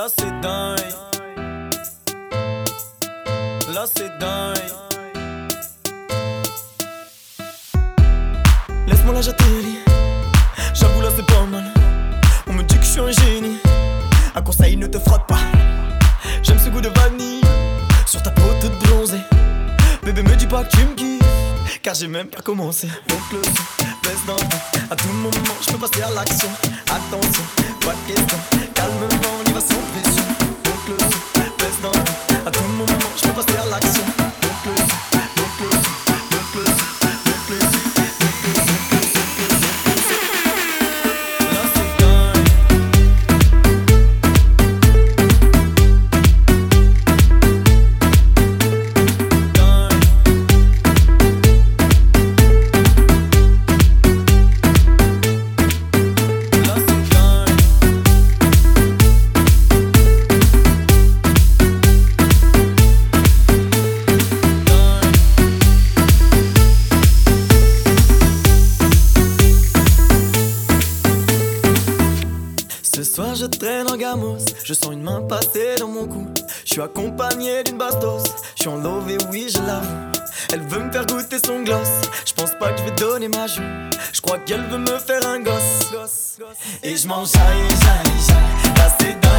Là c'est dingue. Là c'est dingue. Laisse-moi la j'atterris. J'avoue là c'est pas mal. On me dit que je suis un génie. Un conseil ne te frotte pas. J'aime ce goût de vanille. Sur ta peau toute bronzée. Bébé me dis pas que tu me kiffes. Car j'ai même pas commencé. Donc le son baisse ton. À tout moment, je peux passer à l'action. Attention, pas de question. Calmement, on Je traîne en gamos, je sens une main passer dans mon cou. Je suis accompagné d'une bastos, je suis en love et oui je l'avoue. Elle veut me faire goûter son gloss, je pense pas que je vais donner ma joue. Je crois qu'elle veut me faire un gosse. Et je m'en jaille, jaille.